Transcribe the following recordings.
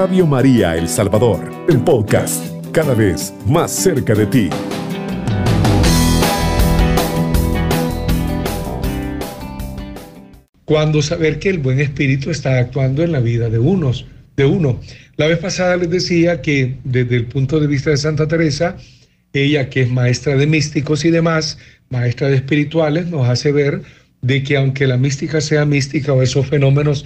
Radio María El Salvador, el podcast, cada vez más cerca de ti. Cuando saber que el buen espíritu está actuando en la vida de unos, de uno. La vez pasada les decía que desde el punto de vista de Santa Teresa, ella que es maestra de místicos y demás, maestra de espirituales, nos hace ver de que aunque la mística sea mística o esos fenómenos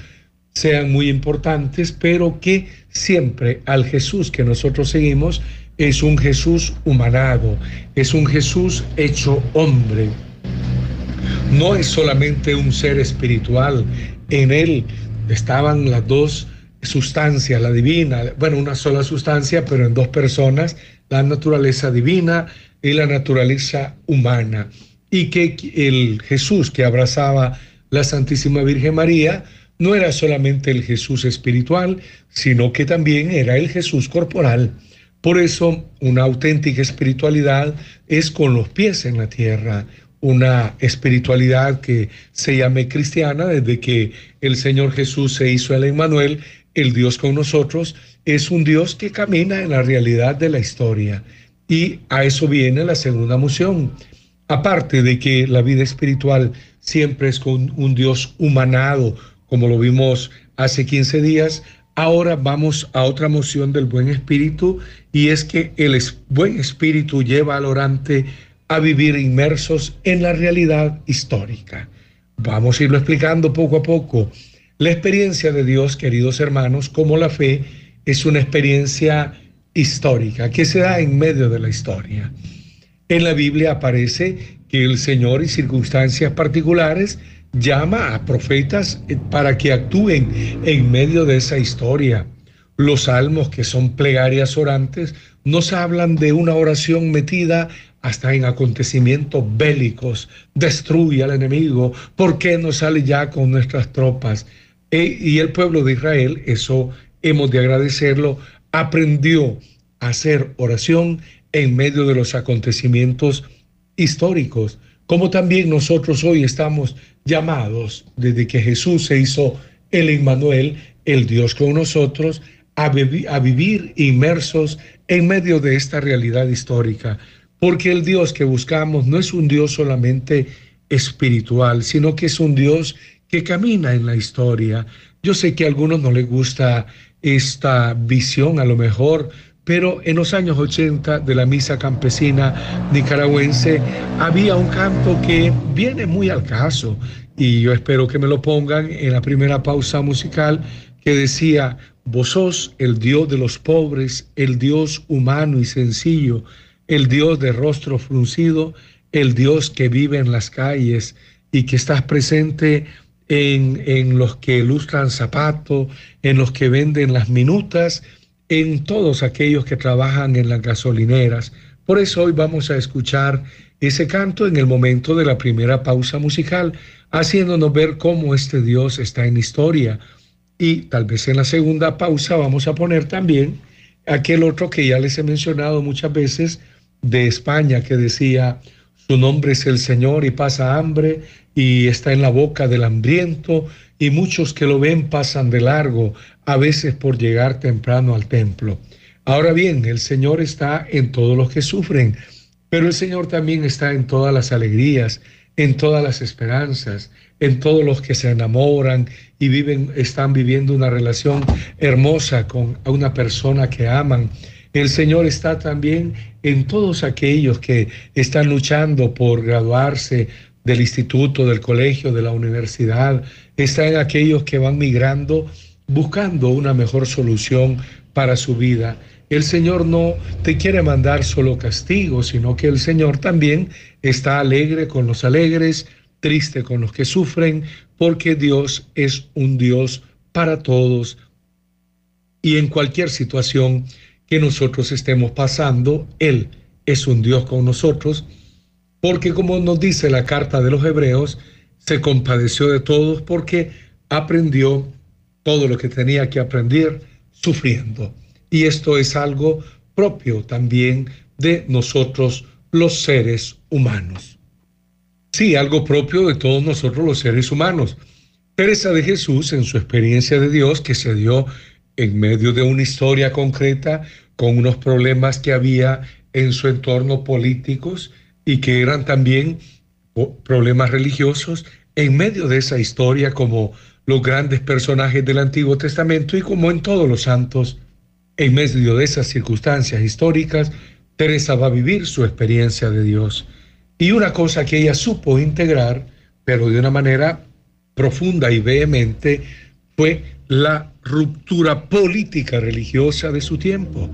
sean muy importantes, pero que siempre al Jesús que nosotros seguimos es un Jesús humanado, es un Jesús hecho hombre. No es solamente un ser espiritual, en él estaban las dos sustancias, la divina, bueno, una sola sustancia, pero en dos personas, la naturaleza divina y la naturaleza humana. Y que el Jesús que abrazaba la Santísima Virgen María, no era solamente el Jesús espiritual, sino que también era el Jesús corporal. Por eso una auténtica espiritualidad es con los pies en la tierra, una espiritualidad que se llame cristiana desde que el Señor Jesús se hizo el Emmanuel, el Dios con nosotros, es un Dios que camina en la realidad de la historia. Y a eso viene la segunda moción. Aparte de que la vida espiritual siempre es con un Dios humanado, como lo vimos hace 15 días. Ahora vamos a otra moción del buen espíritu y es que el buen espíritu lleva al orante a vivir inmersos en la realidad histórica. Vamos a irlo explicando poco a poco. La experiencia de Dios, queridos hermanos, como la fe, es una experiencia histórica que se da en medio de la historia. En la Biblia aparece que el Señor y circunstancias particulares llama a profetas eh, para que actúen en medio de esa historia. Los salmos, que son plegarias orantes, nos hablan de una oración metida hasta en acontecimientos bélicos. Destruye al enemigo. ¿Por qué no sale ya con nuestras tropas? E, y el pueblo de Israel, eso hemos de agradecerlo, aprendió a hacer oración en medio de los acontecimientos históricos como también nosotros hoy estamos llamados, desde que Jesús se hizo el Emmanuel, el Dios con nosotros, a, a vivir inmersos en medio de esta realidad histórica, porque el Dios que buscamos no es un Dios solamente espiritual, sino que es un Dios que camina en la historia. Yo sé que a algunos no les gusta esta visión, a lo mejor pero en los años 80 de la misa campesina nicaragüense había un canto que viene muy al caso y yo espero que me lo pongan en la primera pausa musical que decía, vos sos el Dios de los pobres, el Dios humano y sencillo, el Dios de rostro fruncido, el Dios que vive en las calles y que estás presente en, en los que ilustran zapatos, en los que venden las minutas, en todos aquellos que trabajan en las gasolineras. Por eso hoy vamos a escuchar ese canto en el momento de la primera pausa musical, haciéndonos ver cómo este Dios está en historia. Y tal vez en la segunda pausa vamos a poner también aquel otro que ya les he mencionado muchas veces de España que decía, su nombre es el Señor y pasa hambre y está en la boca del hambriento y muchos que lo ven pasan de largo, a veces por llegar temprano al templo. Ahora bien, el Señor está en todos los que sufren, pero el Señor también está en todas las alegrías, en todas las esperanzas, en todos los que se enamoran y viven, están viviendo una relación hermosa con una persona que aman. El Señor está también en todos aquellos que están luchando por graduarse del instituto, del colegio, de la universidad, está en aquellos que van migrando buscando una mejor solución para su vida. El Señor no te quiere mandar solo castigo, sino que el Señor también está alegre con los alegres, triste con los que sufren, porque Dios es un Dios para todos. Y en cualquier situación que nosotros estemos pasando, Él es un Dios con nosotros, porque como nos dice la carta de los Hebreos, se compadeció de todos porque aprendió todo lo que tenía que aprender sufriendo. Y esto es algo propio también de nosotros los seres humanos. Sí, algo propio de todos nosotros los seres humanos. Teresa de Jesús, en su experiencia de Dios que se dio en medio de una historia concreta, con unos problemas que había en su entorno políticos y que eran también problemas religiosos, en medio de esa historia como los grandes personajes del Antiguo Testamento y como en todos los santos, en medio de esas circunstancias históricas, Teresa va a vivir su experiencia de Dios. Y una cosa que ella supo integrar, pero de una manera profunda y vehemente, fue la ruptura política religiosa de su tiempo.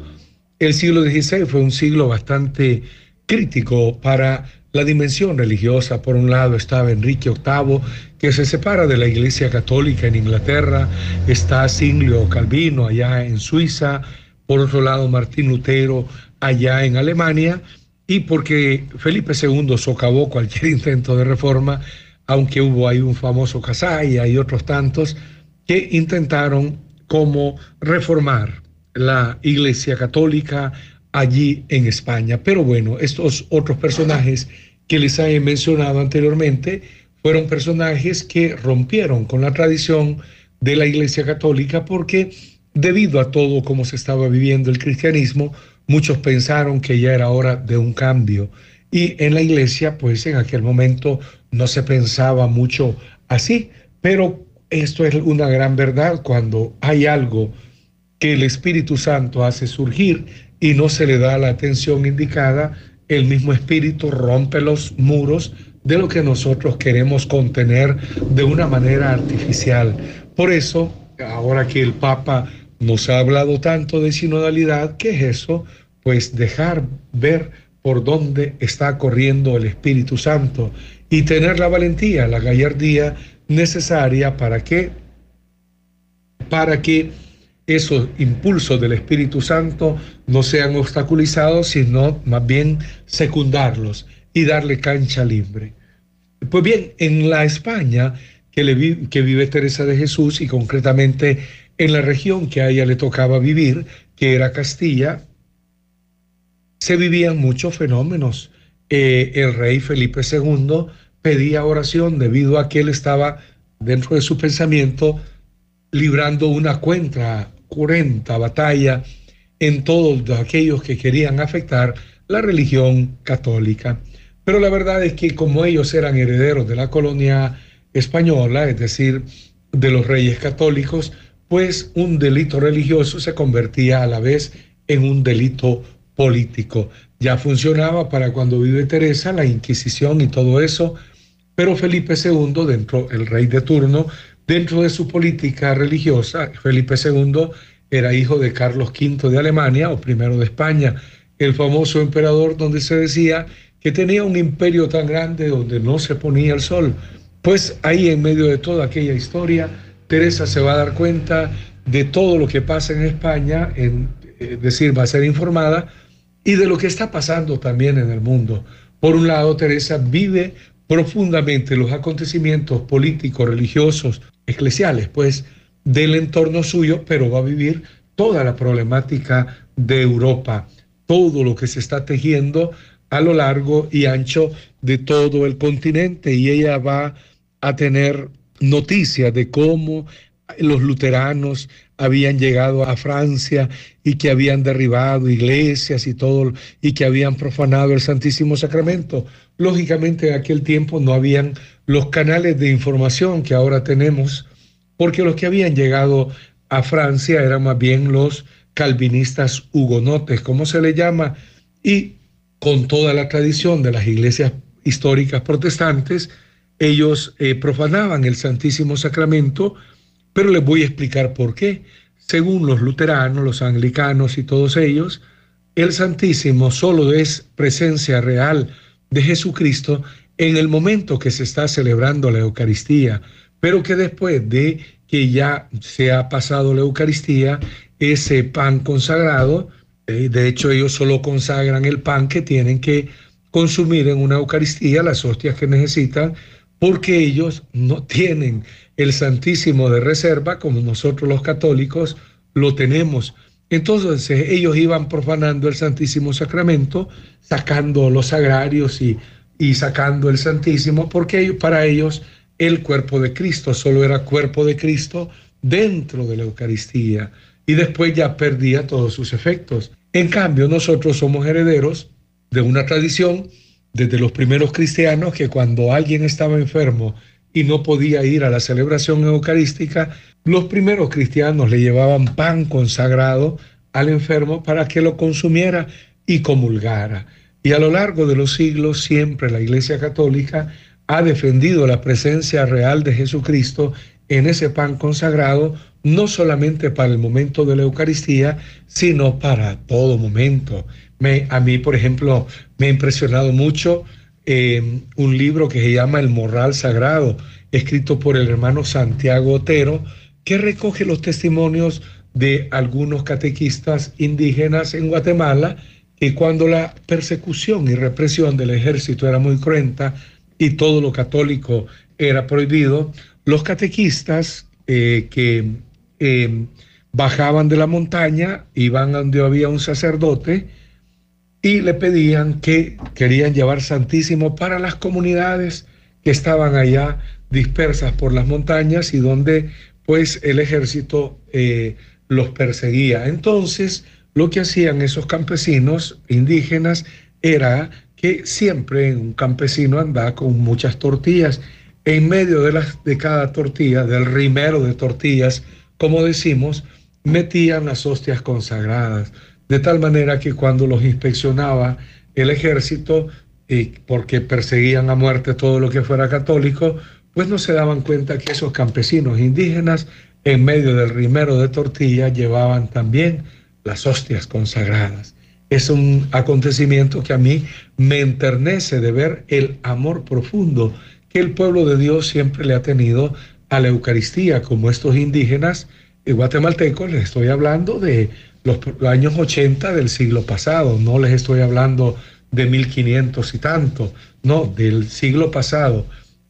El siglo XVI fue un siglo bastante crítico para la dimensión religiosa. Por un lado estaba Enrique VIII, que se separa de la Iglesia Católica en Inglaterra, está Singlio Calvino allá en Suiza, por otro lado Martín Lutero allá en Alemania, y porque Felipe II socavó cualquier intento de reforma, aunque hubo ahí un famoso Casaya y otros tantos que intentaron como reformar la Iglesia Católica allí en España. Pero bueno, estos otros personajes que les he mencionado anteriormente fueron personajes que rompieron con la tradición de la Iglesia Católica porque debido a todo como se estaba viviendo el cristianismo, muchos pensaron que ya era hora de un cambio. Y en la iglesia, pues en aquel momento no se pensaba mucho así, pero esto es una gran verdad cuando hay algo que el Espíritu Santo hace surgir y no se le da la atención indicada, el mismo Espíritu rompe los muros de lo que nosotros queremos contener de una manera artificial. Por eso, ahora que el Papa nos ha hablado tanto de sinodalidad, ¿qué es eso? Pues dejar ver por dónde está corriendo el Espíritu Santo y tener la valentía, la gallardía necesaria para que para que esos impulsos del Espíritu Santo no sean obstaculizados, sino más bien secundarlos y darle cancha libre. Pues bien, en la España que, vive Teresa de Jesús y concretamente en la región que a ella le tocaba vivir, que era Castilla, se vivían muchos fenómenos. Eh, el rey Felipe II pedía oración debido a que él estaba dentro de su pensamiento librando una cuenta batalla en todos aquellos que querían afectar la religión católica. Pero la verdad es que como ellos eran herederos de la colonia española, es decir, de los reyes católicos, pues un delito religioso se convertía a la vez en un delito político. Ya funcionaba para cuando vive Teresa, la Inquisición y todo eso, pero Felipe II, dentro, el rey de turno, Dentro de su política religiosa, Felipe II era hijo de Carlos V de Alemania o primero de España, el famoso emperador donde se decía que tenía un imperio tan grande donde no se ponía el sol. Pues ahí en medio de toda aquella historia, Teresa se va a dar cuenta de todo lo que pasa en España, en, es decir, va a ser informada, y de lo que está pasando también en el mundo. Por un lado, Teresa vive profundamente los acontecimientos políticos, religiosos, eclesiales, pues, del entorno suyo, pero va a vivir toda la problemática de Europa, todo lo que se está tejiendo a lo largo y ancho de todo el continente. Y ella va a tener noticias de cómo los luteranos habían llegado a Francia y que habían derribado iglesias y todo, y que habían profanado el Santísimo Sacramento. Lógicamente en aquel tiempo no habían los canales de información que ahora tenemos, porque los que habían llegado a Francia eran más bien los calvinistas hugonotes, como se le llama, y con toda la tradición de las iglesias históricas protestantes, ellos eh, profanaban el Santísimo Sacramento, pero les voy a explicar por qué. Según los luteranos, los anglicanos y todos ellos, el Santísimo solo es presencia real de Jesucristo en el momento que se está celebrando la Eucaristía, pero que después de que ya se ha pasado la Eucaristía, ese pan consagrado, eh, de hecho ellos solo consagran el pan que tienen que consumir en una Eucaristía, las hostias que necesitan, porque ellos no tienen el Santísimo de reserva, como nosotros los católicos lo tenemos. Entonces ellos iban profanando el Santísimo Sacramento, sacando los sagrarios y, y sacando el Santísimo, porque para ellos el cuerpo de Cristo solo era cuerpo de Cristo dentro de la Eucaristía. y después ya perdía todos sus efectos. En cambio, nosotros somos herederos de una tradición desde los primeros cristianos que cuando alguien estaba enfermo y no podía ir a la celebración eucarística, los primeros cristianos le llevaban pan consagrado al enfermo para que lo consumiera y comulgara. Y a lo largo de los siglos siempre la Iglesia Católica ha defendido la presencia real de Jesucristo en ese pan consagrado, no solamente para el momento de la Eucaristía, sino para todo momento. A mí, por ejemplo, me ha impresionado mucho eh, un libro que se llama El Morral Sagrado, escrito por el hermano Santiago Otero, que recoge los testimonios de algunos catequistas indígenas en Guatemala, que cuando la persecución y represión del ejército era muy cruenta y todo lo católico era prohibido, los catequistas eh, que eh, bajaban de la montaña, iban donde había un sacerdote y le pedían que querían llevar Santísimo para las comunidades que estaban allá dispersas por las montañas y donde pues el ejército eh, los perseguía. Entonces, lo que hacían esos campesinos indígenas era que siempre un campesino andaba con muchas tortillas. En medio de, las, de cada tortilla, del rimero de tortillas, como decimos, metían las hostias consagradas, de tal manera que cuando los inspeccionaba el ejército, y porque perseguían a muerte todo lo que fuera católico, pues no se daban cuenta que esos campesinos indígenas en medio del rimero de tortilla llevaban también las hostias consagradas. Es un acontecimiento que a mí me enternece de ver el amor profundo que el pueblo de Dios siempre le ha tenido a la Eucaristía, como estos indígenas guatemaltecos, les estoy hablando de los años 80 del siglo pasado, no les estoy hablando de 1500 y tanto, no, del siglo pasado.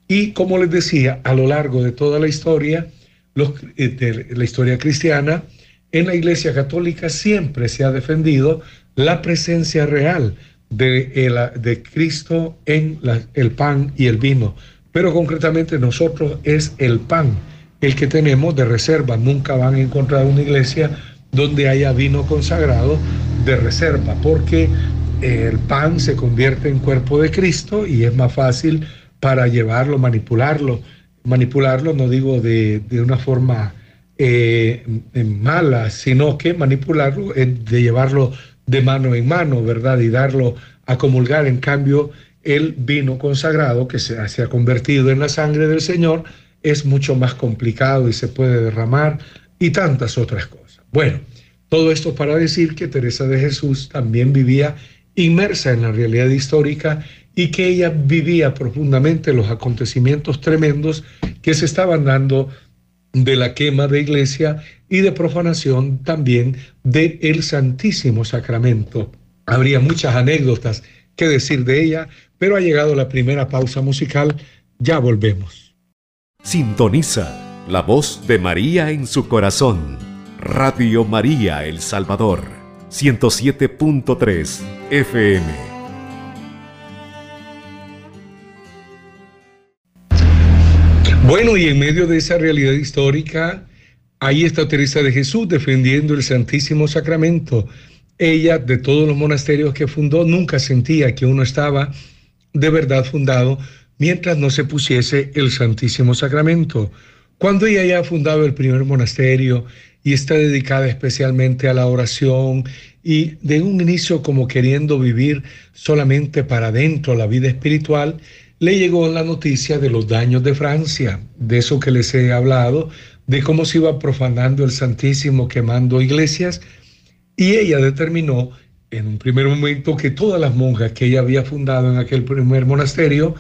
Y como les decía, a lo largo de toda la historia, eh, de la historia cristiana, en la Iglesia Católica siempre se ha defendido la presencia real de, de Cristo en el pan y el vino. Pero concretamente nosotros es el pan el que tenemos de reserva. Nunca van a encontrar una iglesia donde haya vino consagrado de reserva, porque el pan se convierte en cuerpo de Cristo y es más fácil para llevarlo, manipularlo. Manipularlo no digo de, una forma eh, mala, sino que manipularlo es de llevarlo de mano en mano, ¿verdad? Y darlo a comulgar. En cambio, el vino consagrado que se, se ha convertido en la sangre del Señor es mucho más complicado y se puede derramar y tantas otras cosas. Bueno, todo esto para decir que Teresa de Jesús también vivía inmersa en la realidad histórica y que ella vivía profundamente los acontecimientos tremendos que se estaban dando de la quema de iglesia y de profanación también el Santísimo Sacramento. Habría muchas anécdotas que decir de ella, pero ha llegado la primera pausa musical, ya volvemos. Sintoniza la voz de María en su corazón. Radio María El Salvador, 107.3 FM. Bueno, y en medio de esa realidad histórica, ahí está Teresa de Jesús defendiendo el Santísimo Sacramento. Ella, de todos los monasterios que fundó, nunca sentía que uno estaba de verdad fundado mientras no se pusiese el Santísimo Sacramento. Cuando ella ya fundado el primer monasterio y está dedicada especialmente a la oración y de un inicio como queriendo vivir solamente para adentro la vida espiritual, le llegó la noticia de los daños de Francia, de eso que les he hablado, de cómo se iba profanando el Santísimo, quemando iglesias, y ella determinó en un primer momento que todas las monjas que ella había fundado en aquel primer monasterio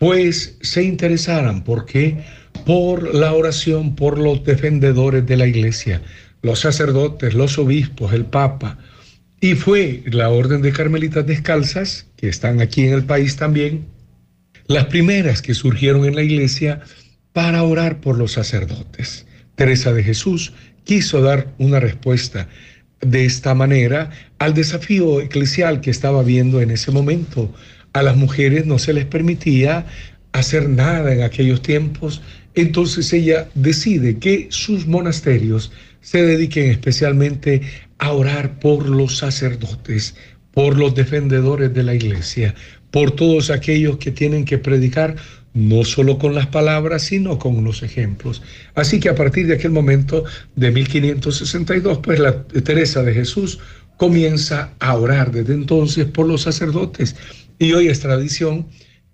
pues se interesaran. ¿Por qué? Por la oración, por los defendedores de la iglesia, los sacerdotes, los obispos, el papa. Y fue la Orden de Carmelitas Descalzas, que están aquí en el país también, las primeras que surgieron en la iglesia para orar por los sacerdotes. Teresa de Jesús quiso dar una respuesta de esta manera al desafío eclesial que estaba viendo en ese momento a las mujeres no se les permitía hacer nada en aquellos tiempos, entonces ella decide que sus monasterios se dediquen especialmente a orar por los sacerdotes, por los defendedores de la iglesia, por todos aquellos que tienen que predicar no solo con las palabras, sino con los ejemplos. Así que a partir de aquel momento de 1562, pues la Teresa de Jesús comienza a orar desde entonces por los sacerdotes. Y hoy es tradición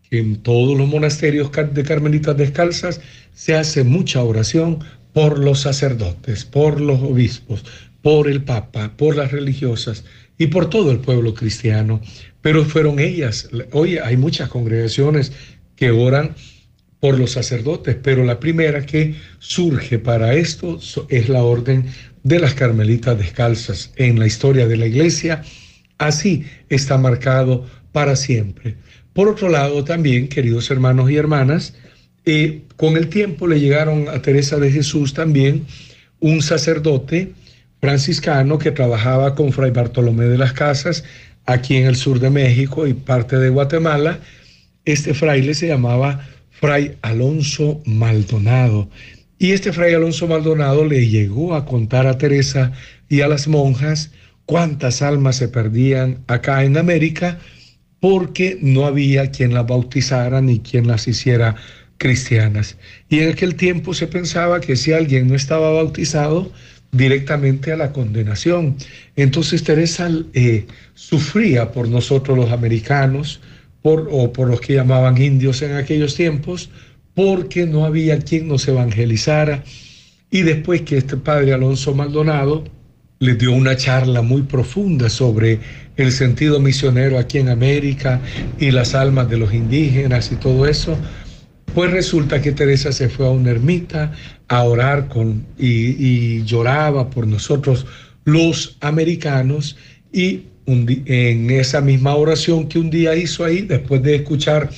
que en todos los monasterios de carmelitas descalzas se hace mucha oración por los sacerdotes, por los obispos, por el Papa, por las religiosas y por todo el pueblo cristiano. Pero fueron ellas. Hoy hay muchas congregaciones que oran por los sacerdotes, pero la primera que surge para esto es la orden de las carmelitas descalzas en la historia de la iglesia. Así está marcado para siempre. Por otro lado, también, queridos hermanos y hermanas, eh, con el tiempo le llegaron a Teresa de Jesús también un sacerdote franciscano que trabajaba con Fray Bartolomé de las Casas aquí en el sur de México y parte de Guatemala, este fraile se llamaba Fray Alonso Maldonado. Y este Fray Alonso Maldonado le llegó a contar a Teresa y a las monjas cuántas almas se perdían acá en América porque no había quien las bautizara ni quien las hiciera cristianas. Y en aquel tiempo se pensaba que si alguien no estaba bautizado, directamente a la condenación. Entonces Teresa eh, sufría por nosotros los americanos, o por los que llamaban indios en aquellos tiempos, porque no había quien nos evangelizara. Y después que este padre Alonso Maldonado le dio una charla muy profunda sobre el sentido misionero aquí en América y las almas de los indígenas y todo eso, pues resulta que Teresa se fue a una ermita a orar con, y, y lloraba por nosotros los americanos y en esa misma oración que un día hizo ahí, después de escuchar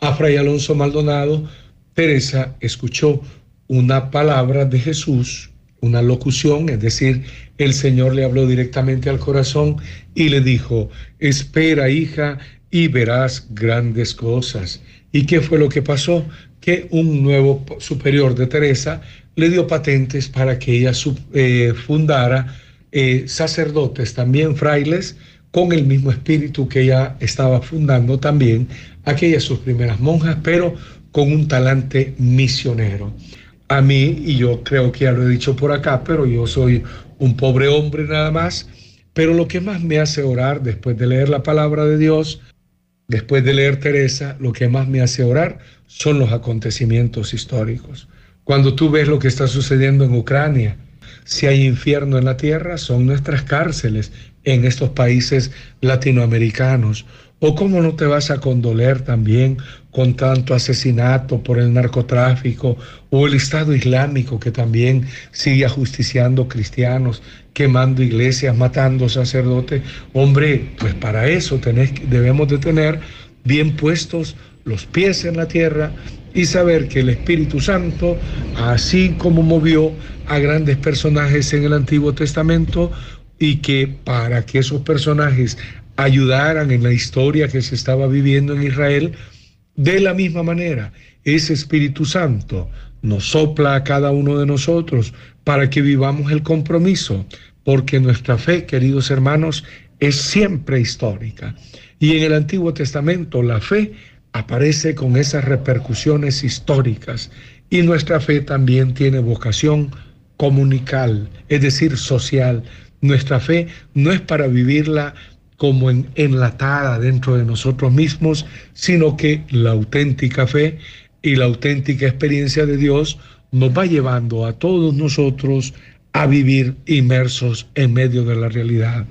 a Fray Alonso Maldonado, Teresa escuchó una palabra de Jesús, una locución, es decir, el Señor le habló directamente al corazón y le dijo, espera hija y verás grandes cosas. ¿Y qué fue lo que pasó? Que un nuevo superior de Teresa le dio patentes para que ella eh, fundara eh, sacerdotes, también frailes, con el mismo espíritu que ella estaba fundando también, aquellas sus primeras monjas, pero con un talante misionero. A mí, y yo creo que ya lo he dicho por acá, pero yo soy un pobre hombre nada más, pero lo que más me hace orar después de leer la palabra de Dios, después de leer Teresa, lo que más me hace orar son los acontecimientos históricos. Cuando tú ves lo que está sucediendo en Ucrania, si hay infierno en la tierra, son nuestras cárceles en estos países latinoamericanos. ¿O cómo no te vas a condoler también con tanto asesinato por el narcotráfico o el Estado Islámico que también sigue ajusticiando cristianos, quemando iglesias, matando sacerdotes? Hombre, pues para eso tenés, debemos de tener bien puestos los pies en la tierra y saber que el Espíritu Santo, así como movió a grandes personajes en el Antiguo Testamento, y que para que esos personajes ayudaran en la historia que se estaba viviendo en Israel, de la misma manera, ese Espíritu Santo nos sopla a cada uno de nosotros para que vivamos el compromiso, porque nuestra fe, queridos hermanos, es siempre histórica. Y en el Antiguo Testamento la fe aparece con esas repercusiones históricas y nuestra fe también tiene vocación comunical, es decir, social, nuestra fe no es para vivirla como enlatada dentro de nosotros mismos, sino que la auténtica fe y la auténtica experiencia de Dios nos va llevando a todos nosotros a vivir inmersos en medio de la realidad.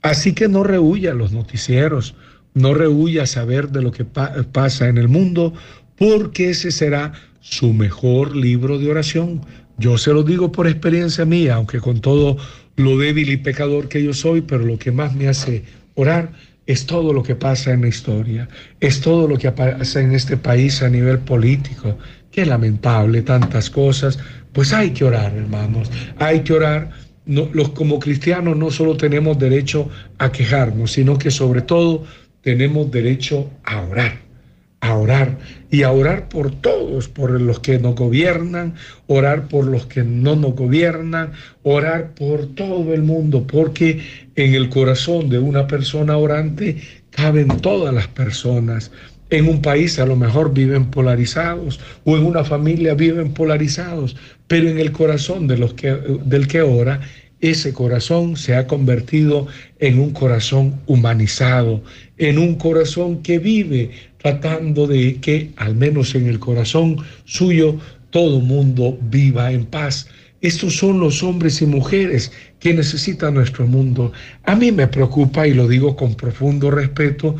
Así que no rehuya los noticieros, no rehuya saber de lo que pasa en el mundo, porque ese será su mejor libro de oración. Yo se lo digo por experiencia mía, aunque con todo lo débil y pecador que yo soy, pero lo que más me hace orar es todo lo que pasa en la historia, es todo lo que pasa en este país a nivel político. Qué lamentable tantas cosas. Pues hay que orar, hermanos, hay que orar. los, como cristianos no solo tenemos derecho a quejarnos, sino que sobre todo tenemos derecho a orar, a orar y a orar por todos, por los que nos gobiernan, orar por los que no nos gobiernan, orar por todo el mundo, porque en el corazón de una persona orante caben todas las personas. En un país a lo mejor viven polarizados o en una familia viven polarizados, pero en el corazón de los que, del que ora ese corazón se ha convertido en un corazón humanizado, en un corazón que vive tratando de que, al menos en el corazón suyo, todo mundo viva en paz. Estos son los hombres y mujeres que necesita nuestro mundo. A mí me preocupa, y lo digo con profundo respeto,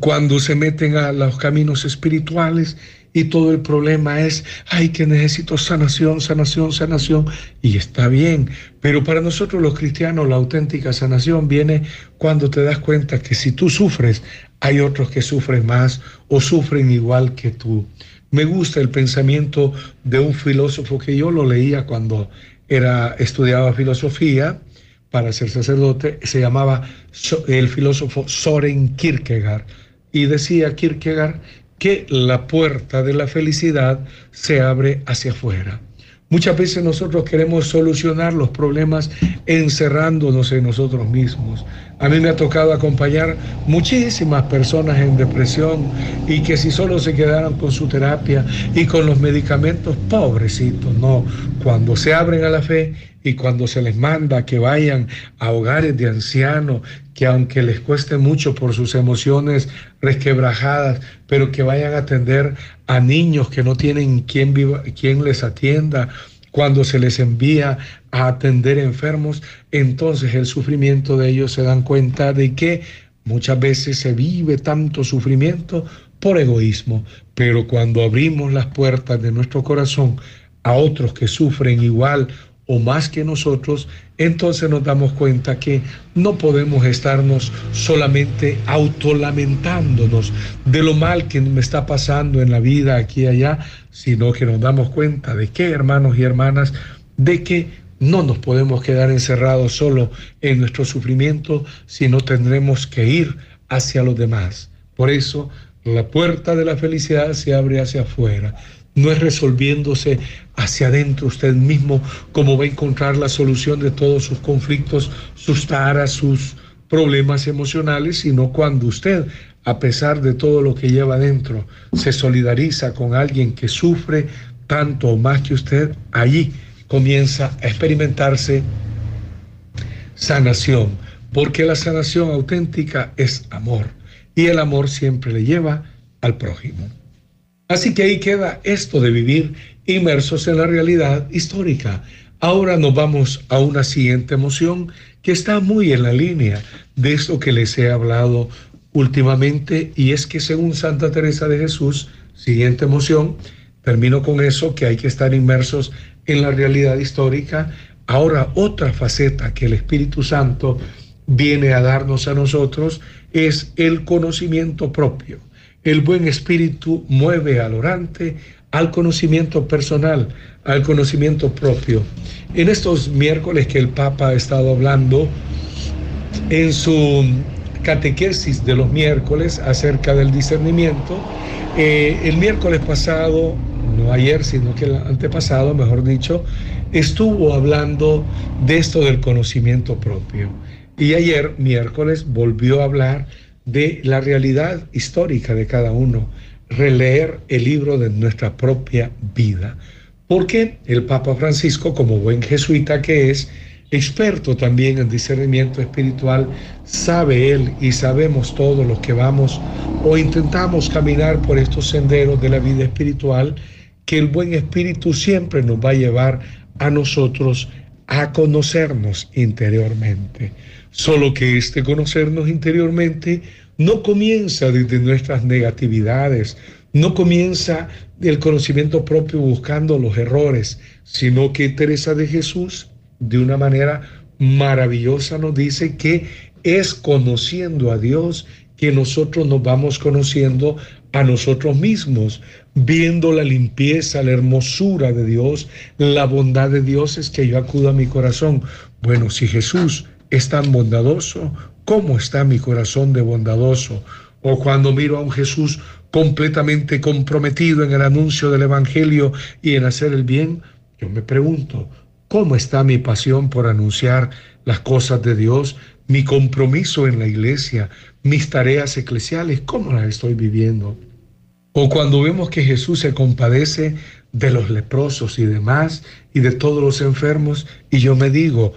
cuando se meten a los caminos espirituales y todo el problema es, ay, que necesito sanación, sanación, sanación. Y está bien, pero para nosotros los cristianos la auténtica sanación viene cuando te das cuenta que si tú sufres, hay otros que sufren más o sufren igual que tú. Me gusta el pensamiento de un filósofo que yo lo leía cuando era, estudiaba filosofía para ser sacerdote, se llamaba el filósofo Soren Kierkegaard. Y decía Kierkegaard que la puerta de la felicidad se abre hacia afuera. Muchas veces nosotros queremos solucionar los problemas encerrándonos en nosotros mismos. A mí me ha tocado acompañar muchísimas personas en depresión y que si solo se quedaran con su terapia y con los medicamentos, pobrecitos, no. Cuando se abren a la fe y cuando se les manda que vayan a hogares de ancianos, que aunque les cueste mucho por sus emociones resquebrajadas, pero que vayan a atender a niños que no tienen quien, viva, les atienda, cuando se les envía a atender enfermos, entonces el sufrimiento de ellos se dan cuenta de que muchas veces se vive tanto sufrimiento por egoísmo, pero cuando abrimos las puertas de nuestro corazón a otros que sufren igual o más que nosotros, entonces nos damos cuenta que no podemos estarnos solamente autolamentándonos de lo mal que me está pasando en la vida aquí y allá, sino que nos damos cuenta de que, hermanos y hermanas, de que no nos podemos quedar encerrados solo en nuestro sufrimiento, sino tendremos que ir hacia los demás. Por eso, la puerta de la felicidad se abre hacia afuera no es resolviéndose hacia adentro usted mismo como va a encontrar la solución de todos sus conflictos, sus taras, sus problemas emocionales, sino cuando usted, a pesar de todo lo que lleva adentro, se solidariza con alguien que sufre tanto o más que usted, allí comienza a experimentarse sanación, porque la sanación auténtica es amor y el amor siempre le lleva al prójimo. Así que ahí queda esto de vivir inmersos en la realidad histórica. Ahora nos vamos a una siguiente emoción que está muy en la línea de esto que les he hablado últimamente y es que según Santa Teresa de Jesús, siguiente emoción, termino con eso, que hay que estar inmersos en la realidad histórica. Ahora otra faceta que el Espíritu Santo viene a darnos a nosotros es el conocimiento propio. El buen espíritu mueve al orante al conocimiento personal, al conocimiento propio. En estos miércoles que el Papa ha estado hablando en su catequesis de los miércoles acerca del discernimiento, eh, el miércoles pasado, no ayer, sino que el antepasado, mejor dicho, estuvo hablando de esto del conocimiento propio. Y ayer, miércoles, volvió a hablar de la realidad histórica de cada uno, releer el libro de nuestra propia vida. Porque el Papa Francisco, como buen jesuita que es, experto también en discernimiento espiritual, sabe él y sabemos todos los que vamos o intentamos caminar por estos senderos de la vida espiritual, que el buen espíritu siempre nos va a llevar a nosotros a conocernos interiormente. Solo que este conocernos interiormente no comienza desde nuestras negatividades, no comienza el conocimiento propio buscando los errores, sino que Teresa de Jesús, de una manera maravillosa, nos dice que es conociendo a Dios que nosotros nos vamos conociendo a nosotros mismos, viendo la limpieza, la hermosura de Dios, la bondad de Dios es que yo acudo a mi corazón. Bueno, si Jesús es tan bondadoso, ¿cómo está mi corazón de bondadoso? o cuando miro a un Jesús completamente comprometido en el anuncio del Evangelio y en hacer el bien, yo me pregunto, ¿cómo está mi pasión por anunciar las cosas de Dios, mi compromiso en la iglesia, mis tareas eclesiales, cómo las estoy viviendo? O cuando vemos que Jesús se compadece de los leprosos y demás y de todos los enfermos, y yo me digo,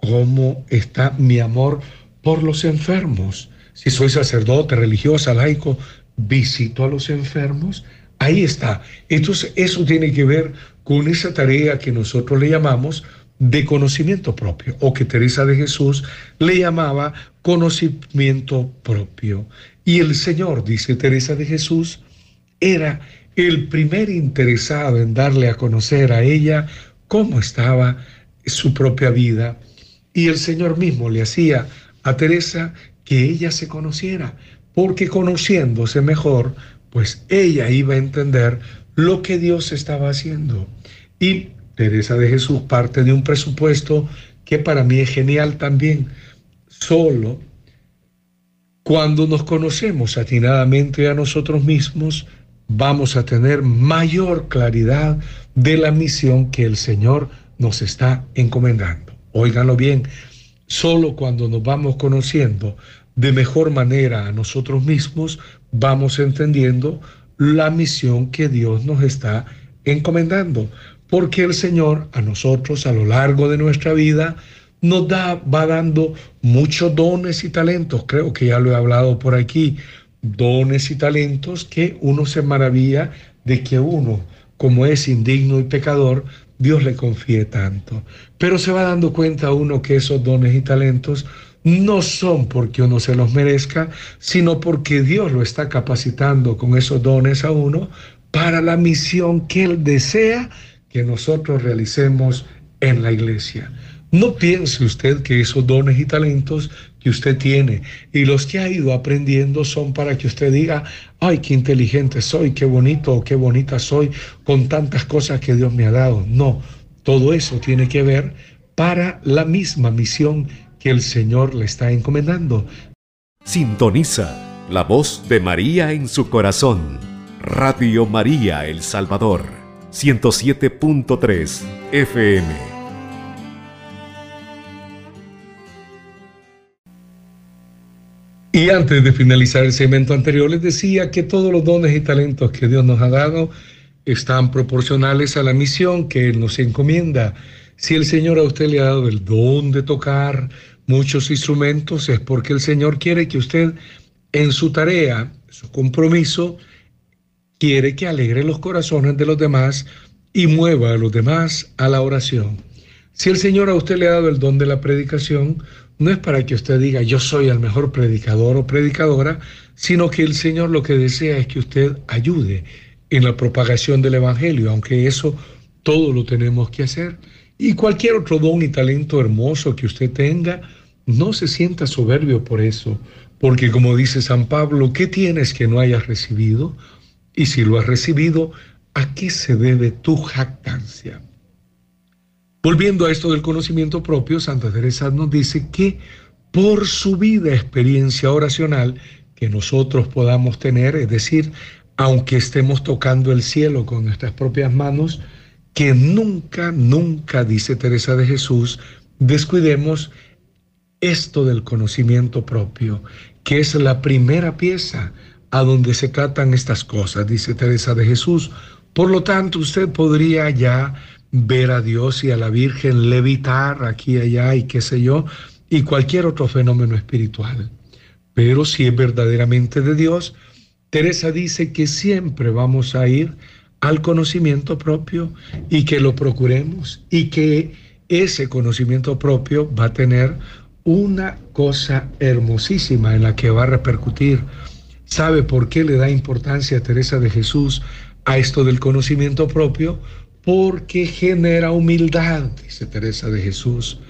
¿cómo está mi amor por los enfermos? Si soy sacerdote, religiosa, laico, visito a los enfermos. Ahí está. Entonces, eso tiene que ver con esa tarea que nosotros le llamamos de conocimiento propio, o que Teresa de Jesús le llamaba conocimiento propio. Y el Señor, dice Teresa de Jesús, era el primer interesado en darle a conocer a ella cómo estaba su propia vida. Y el Señor mismo le hacía a Teresa que ella se conociera, porque conociéndose mejor, pues ella iba a entender lo que Dios estaba haciendo. Y Teresa de Jesús parte de un presupuesto que para mí es genial también. Solo cuando nos conocemos atinadamente a nosotros mismos, vamos a tener mayor claridad de la misión que el Señor nos está encomendando. Óiganlo bien, solo cuando nos vamos conociendo de mejor manera a nosotros mismos, vamos entendiendo la misión que Dios nos está encomendando. Porque el Señor a nosotros a lo largo de nuestra vida nos da, va dando muchos dones y talentos. Creo que ya lo he hablado por aquí. Dones y talentos que uno se maravilla de que uno, como es indigno y pecador, Dios le confíe tanto. Pero se va dando cuenta uno que esos dones y talentos no son porque uno se los merezca, sino porque Dios lo está capacitando con esos dones a uno para la misión que Él desea que nosotros realicemos en la iglesia. No piense usted que esos dones y talentos que usted tiene y los que ha ido aprendiendo son para que usted diga, ay, qué inteligente soy, qué bonito qué bonita soy con tantas cosas que Dios me ha dado. No, todo eso tiene que ver para la misma misión que el Señor le está encomendando. Sintoniza la voz de María en su corazón. Radio María El Salvador, 107.3 FM. Y antes de finalizar el segmento anterior, les decía que todos los dones y talentos que Dios nos ha dado están proporcionales a la misión que Él nos encomienda. Si el Señor a usted le ha dado el don de tocar, muchos instrumentos, es porque el Señor quiere que usted en su tarea, su compromiso, quiere que alegre los corazones de los demás y mueva a los demás a la oración. Si el Señor a usted le ha dado el don de la predicación, no es para que usted diga yo soy el mejor predicador o predicadora, sino que el Señor lo que desea es que usted ayude en la propagación del Evangelio, aunque eso todo lo tenemos que hacer. Y cualquier otro don y talento hermoso que usted tenga, no se sienta soberbio por eso, porque como dice San Pablo, ¿qué tienes que no hayas recibido? Y si lo has recibido, ¿a qué se debe tu jactancia? Volviendo a esto del conocimiento propio, Santa Teresa nos dice que por su vida experiencia oracional que nosotros podamos tener, es decir, aunque estemos tocando el cielo con nuestras propias manos, que nunca, nunca, dice Teresa de Jesús, descuidemos esto del conocimiento propio, que es la primera pieza a donde se tratan estas cosas, dice Teresa de Jesús. Por lo tanto, usted podría ya ver a Dios y a la Virgen levitar aquí allá y qué sé yo, y cualquier otro fenómeno espiritual. Pero si es verdaderamente de Dios, Teresa dice que siempre vamos a ir al conocimiento propio y que lo procuremos y que ese conocimiento propio va a tener una cosa hermosísima en la que va a repercutir. ¿Sabe por qué le da importancia a Teresa de Jesús a esto del conocimiento propio? Porque genera humildad, dice Teresa de Jesús.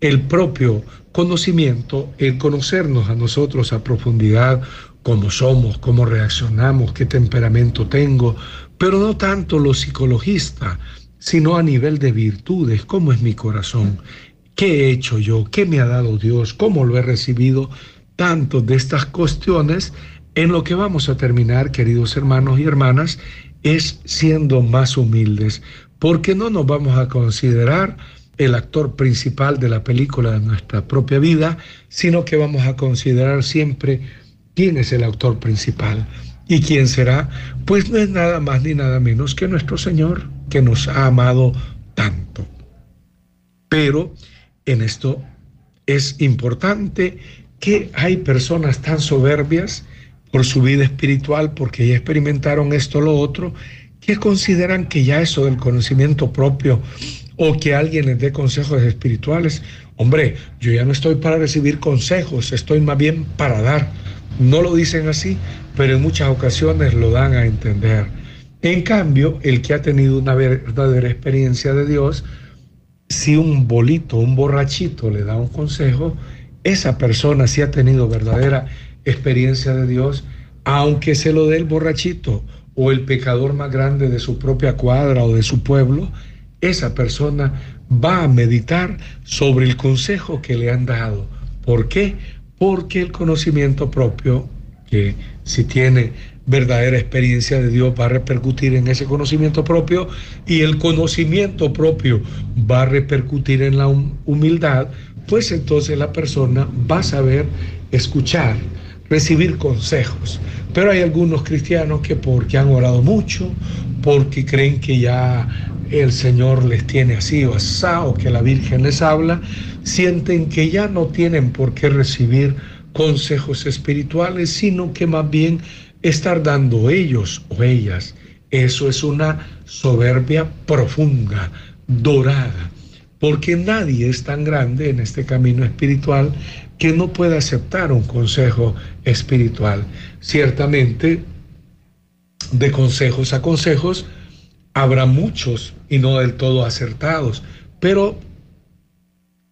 El propio conocimiento, el conocernos a nosotros a profundidad, cómo somos, cómo reaccionamos, qué temperamento tengo, pero no tanto lo psicologista, sino a nivel de virtudes, cómo es mi corazón, ¿Qué he hecho yo? ¿Qué me ha dado Dios? ¿Cómo lo he recibido? Tanto de estas cuestiones En lo que vamos a terminar, queridos hermanos y hermanas, es siendo más humildes, porque no nos vamos a considerar el actor principal de la película de nuestra propia vida, sino que vamos a considerar siempre quién es el actor principal. ¿Y quién será? Pues no es nada más ni nada menos que nuestro Señor, que nos ha amado tanto. Pero en esto es importante que hay personas tan soberbias por su vida espiritual, porque ya experimentaron esto lo otro, que consideran que ya eso del conocimiento propio o que alguien les dé consejos espirituales, hombre, yo ya no estoy para recibir consejos, estoy más bien para dar. No lo dicen así, pero en muchas ocasiones lo dan a entender. En cambio, el que ha tenido una verdadera experiencia de Dios, si un bolito, un borrachito le da un consejo, esa persona si ha tenido verdadera experiencia de Dios, aunque se lo dé el borrachito o el pecador más grande de su propia cuadra o de su pueblo, esa persona va a meditar sobre el consejo que le han dado. ¿Por qué? Porque el conocimiento propio, que si tiene verdadera experiencia de Dios va a repercutir en ese conocimiento propio y el conocimiento propio va a repercutir en la humildad, pues entonces la persona va a saber escuchar, recibir consejos. Pero hay algunos cristianos que porque han orado mucho, porque creen que ya el Señor les tiene así o asá, o que la Virgen les habla, sienten que ya no tienen por qué recibir consejos espirituales, sino que más bien estar dando ellos o ellas. Eso es una soberbia profunda, dorada, porque nadie es tan grande en este camino espiritual que no pueda aceptar un consejo espiritual. Ciertamente, de consejos a consejos, habrá muchos y no del todo acertados, pero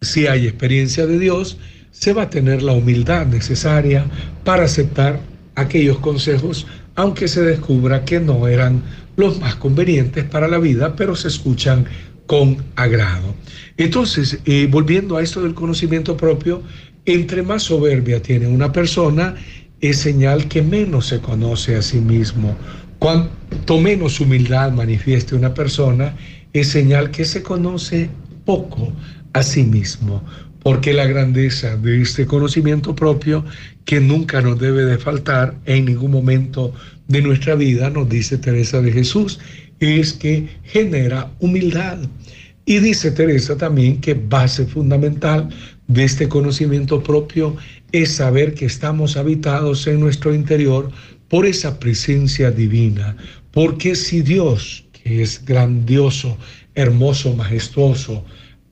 si hay experiencia de Dios, se va a tener la humildad necesaria para aceptar aquellos consejos, aunque se descubra que no eran los más convenientes para la vida, pero se escuchan con agrado. Entonces, eh, volviendo a esto del conocimiento propio, entre más soberbia tiene una persona, es señal que menos se conoce a sí mismo. Cuanto menos humildad manifieste una persona, es señal que se conoce poco a sí mismo, porque la grandeza de este conocimiento propio, que nunca nos debe de faltar en ningún momento de nuestra vida, nos dice Teresa de Jesús, es que genera humildad. Y dice Teresa también que base fundamental de este conocimiento propio es saber que estamos habitados en nuestro interior por esa presencia divina. Porque si Dios, que es grandioso, hermoso, majestuoso,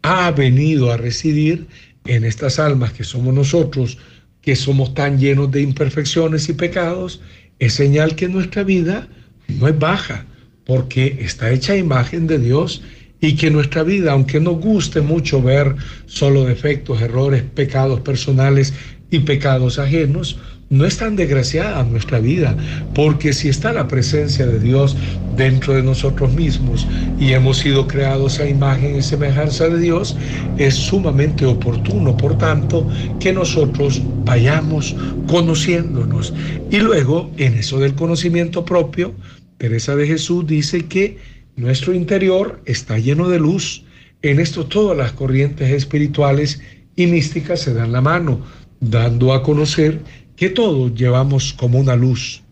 ha venido a residir en estas almas que somos nosotros, que somos tan llenos de imperfecciones y pecados, es señal que nuestra vida no es baja, porque está hecha imagen de Dios y que nuestra vida, aunque nos guste mucho ver solo defectos, errores, pecados personales y pecados ajenos, no es tan desgraciada nuestra vida, porque si está la presencia de Dios dentro de nosotros mismos y hemos sido creados a imagen y semejanza de Dios, es sumamente oportuno, por tanto, que nosotros vayamos conociéndonos. Y luego, en eso del conocimiento propio, Teresa de Jesús dice que nuestro interior está lleno de luz. En esto todas las corrientes espirituales y místicas se dan la mano, dando a conocer que todos llevamos como una luz.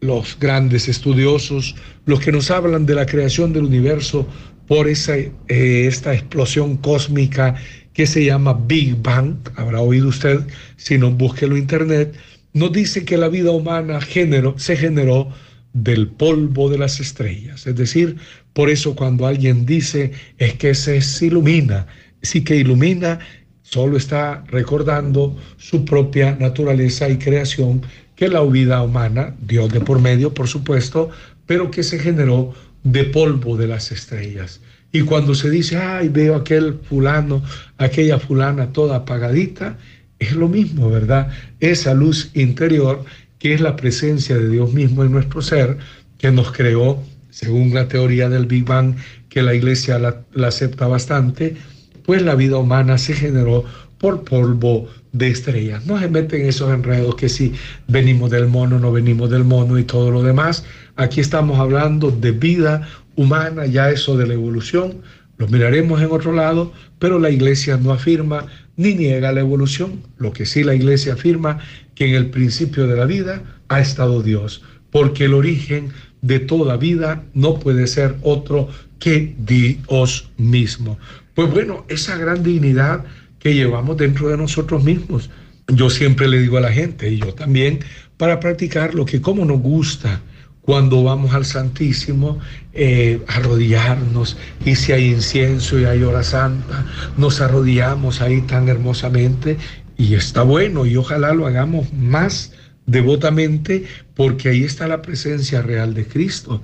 Los grandes estudiosos, los que nos hablan de la creación del universo por esa, eh, esta explosión cósmica que se llama Big Bang, habrá oído usted, si no búsquelo en internet, nos dice que la vida humana género, se generó del polvo de las estrellas. Es decir, por eso cuando alguien dice es que se ilumina, sí que ilumina solo está recordando su propia naturaleza y creación, que la vida humana, Dios de por medio, por supuesto, pero que se generó de polvo de las estrellas. Y cuando se dice, ay, veo aquel fulano, aquella fulana toda apagadita, es lo mismo, ¿verdad? Esa luz interior que es la presencia de Dios mismo en nuestro ser, que nos creó, según la teoría del Big Bang, que la iglesia la, acepta bastante, pues la vida humana se generó por polvo de estrellas. No se meten esos enredos que si venimos del mono, no venimos del mono y todo lo demás. Aquí estamos hablando de vida humana, ya eso de la evolución, lo miraremos en otro lado, pero la iglesia no afirma ni niega la evolución. Lo que sí la iglesia afirma que en el principio de la vida ha estado Dios, porque el origen de toda vida no puede ser otro que Dios mismo. Pues bueno, esa gran dignidad que llevamos dentro de nosotros mismos. Yo siempre le digo a la gente, y yo también, para practicar lo que como nos gusta, cuando vamos al Santísimo, eh, arrodillarnos, y si hay incienso y hay hora santa, nos arrodillamos ahí tan hermosamente, y está bueno, y ojalá lo hagamos más devotamente, porque ahí está la presencia real de Cristo.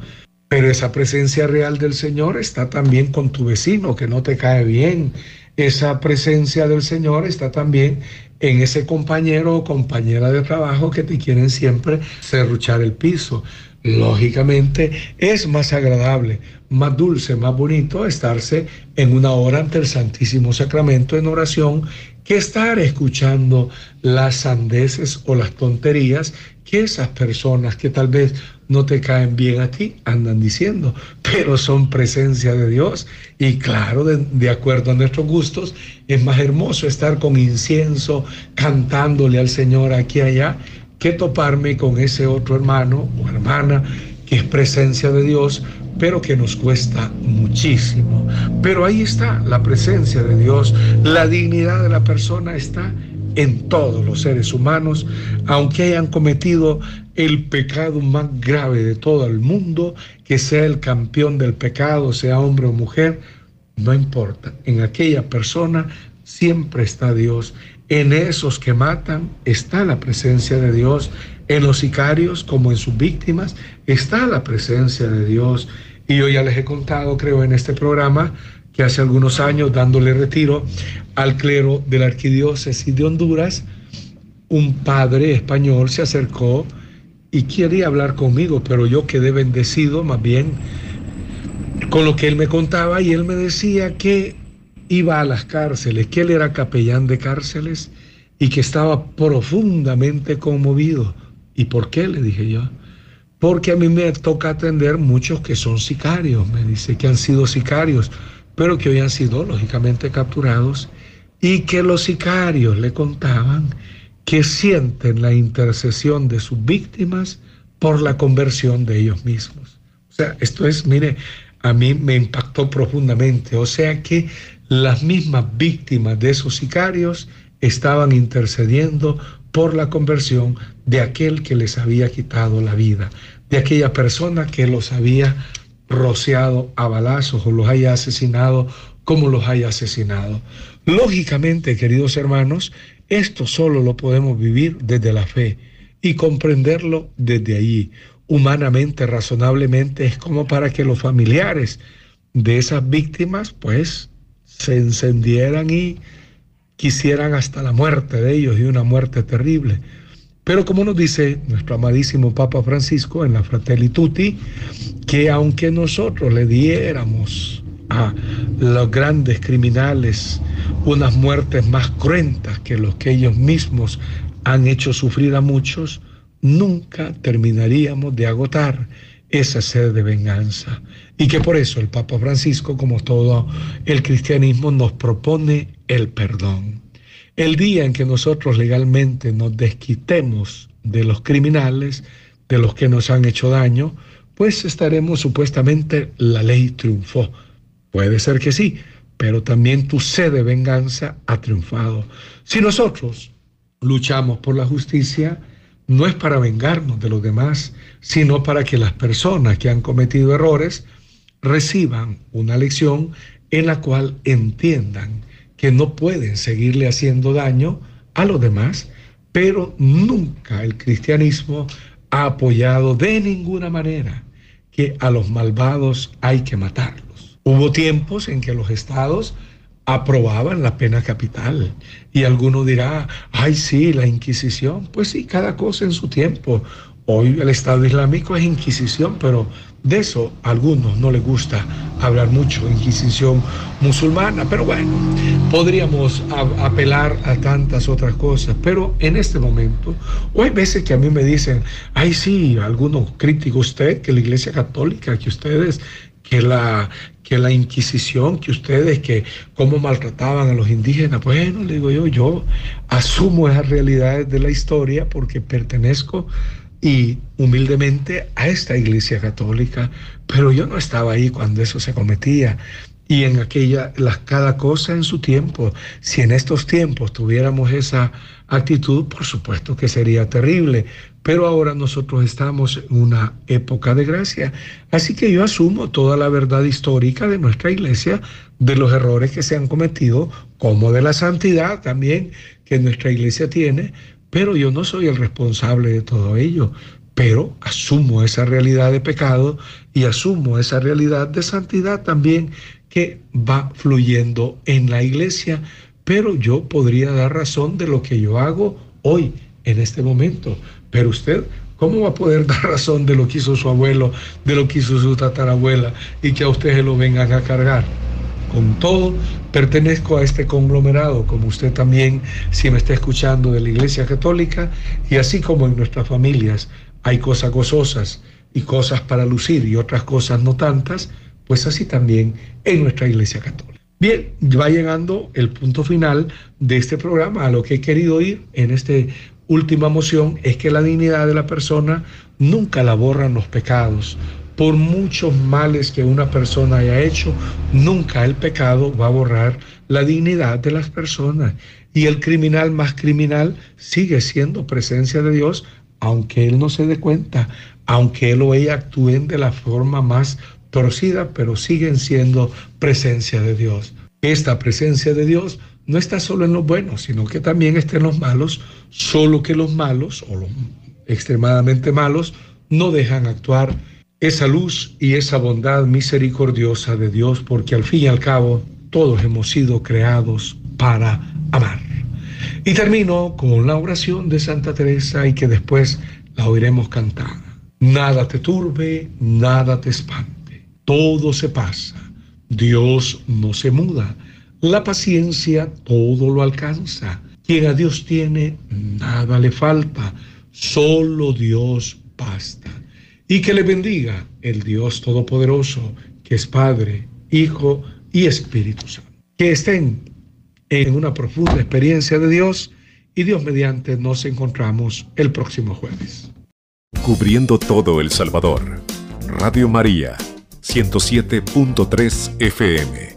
Pero esa presencia real del Señor está también con tu vecino que no te cae bien. Esa presencia del Señor está también en ese compañero o compañera de trabajo que te quieren siempre cerruchar el piso. Lógicamente es más agradable, más dulce, más bonito estarse en una hora ante el Santísimo Sacramento en oración que estar escuchando las sandeces o las tonterías que esas personas que tal vez no te caen bien a ti andan diciendo, pero son presencia de Dios. Y claro, de, acuerdo a nuestros gustos, es más hermoso estar con incienso cantándole al Señor aquí y allá que toparme con ese otro hermano o hermana que es presencia de Dios, pero que nos cuesta muchísimo. Pero ahí está la presencia de Dios, la dignidad de la persona está en todos los seres humanos, aunque hayan cometido el pecado más grave de todo el mundo, que sea el campeón del pecado, sea hombre o mujer, no importa. En aquella persona siempre está Dios. En esos que matan está la presencia de Dios. En los sicarios como en sus víctimas está la presencia de Dios. Y yo ya les he contado, creo, en este programa, que hace algunos años, dándole retiro al clero de la arquidiócesis de Honduras, un padre español se acercó y quería hablar conmigo, pero yo quedé bendecido más bien con lo que él me contaba y él me decía que iba a las cárceles, que él era capellán de cárceles y que estaba profundamente conmovido. ¿Y por qué? Le dije yo. Porque a mí me toca atender muchos que son sicarios, me dice, que han sido sicarios pero que hoy han sido lógicamente capturados y que los sicarios le contaban que sienten la intercesión de sus víctimas por la conversión de ellos mismos. O sea, esto es, mire, a mí me impactó profundamente. O sea que las mismas víctimas de esos sicarios estaban intercediendo por la conversión de aquel que les había quitado la vida, de aquella persona que los había rociado a balazos o los haya asesinado como los haya asesinado. Lógicamente, queridos hermanos, esto solo lo podemos vivir desde la fe y comprenderlo desde allí. Humanamente, razonablemente, es como para que los familiares de esas víctimas, pues, se encendieran y quisieran hasta la muerte de ellos y una muerte terrible. Pero como nos dice nuestro amadísimo Papa Francisco en la Fratelli Tutti, que aunque nosotros le diéramos a los grandes criminales unas muertes más cruentas que los que ellos mismos han hecho sufrir a muchos, nunca terminaríamos de agotar esa sed de venganza. Y que por eso el Papa Francisco, como todo el cristianismo, nos propone el perdón. El día en que nosotros legalmente nos desquitemos de los criminales, de los que nos han hecho daño, pues estaremos supuestamente, la ley triunfó. Puede ser que sí, pero también tu sed de venganza ha triunfado. Si nosotros luchamos por la justicia, no es para vengarnos de los demás, sino para que las personas que han cometido errores reciban una lección en la cual entiendan que no pueden seguirle haciendo daño a los demás, pero nunca el cristianismo ha apoyado de ninguna manera que a los malvados hay que matarlos. Hubo tiempos en que los estados aprobaban la pena capital y alguno dirá, ay sí, la Inquisición. Pues sí, cada cosa en su tiempo. Hoy el Estado Islámico es Inquisición, pero De eso a algunos no les gusta hablar mucho, Inquisición musulmana, pero bueno, podríamos apelar a tantas otras cosas, pero en este momento, o hay veces que a mí me dicen, ay sí, algunos críticos usted, que la Iglesia Católica, que ustedes que la, que la Inquisición, que ustedes, que cómo maltrataban a los indígenas. Bueno, le digo yo, yo asumo esas realidades de la historia porque pertenezco y humildemente a esta iglesia católica, pero yo no estaba ahí cuando eso se cometía. Y en aquella, las, cada cosa en su tiempo. Si en estos tiempos tuviéramos esa actitud, por supuesto que sería terrible. Pero ahora nosotros estamos en una época de gracia. Así que yo asumo toda la verdad histórica de nuestra iglesia, de los errores que se han cometido, como de la santidad también que nuestra iglesia tiene, pero yo no soy el responsable de todo ello, pero asumo esa realidad de pecado y asumo esa realidad de santidad también que va fluyendo en la iglesia, pero yo podría dar razón de lo que yo hago hoy, en este momento. Pero usted, ¿cómo va a poder dar razón de lo que hizo su abuelo, de lo que hizo su tatarabuela y que a usted se lo vengan a cargar? Con todo, pertenezco a este conglomerado, como usted también, si me está escuchando, de la Iglesia Católica, y así como en nuestras familias hay cosas gozosas y cosas para lucir y otras cosas no tantas, pues así también en nuestra Iglesia Católica. Bien, va llegando el punto final de este programa. A lo que he querido ir en esta última moción es que la dignidad de la persona nunca la borran los pecados, por muchos males que una persona haya hecho, nunca el pecado va a borrar la dignidad de las personas. Y el criminal más criminal sigue siendo presencia de Dios, aunque él no se dé cuenta, aunque él o ella actúen de la forma más torcida, pero siguen siendo presencia de Dios. Esta presencia de Dios no está solo en los buenos, sino que también está en los malos, solo que los malos o los extremadamente malos no dejan actuar esa luz y esa bondad misericordiosa de Dios, porque al fin y al cabo todos hemos sido creados para amar. Y termino con la oración de Santa Teresa y que después la oiremos cantar. Nada te turbe, nada te espante, todo se pasa, Dios no se muda, la paciencia todo lo alcanza, quien a Dios tiene, nada le falta, solo Dios basta y que le bendiga el Dios Todopoderoso, que es Padre, Hijo y Espíritu Santo. Que estén en una profunda experiencia de Dios y Dios mediante nos encontramos el próximo jueves. Cubriendo todo El Salvador. Radio María, 107.3 FM.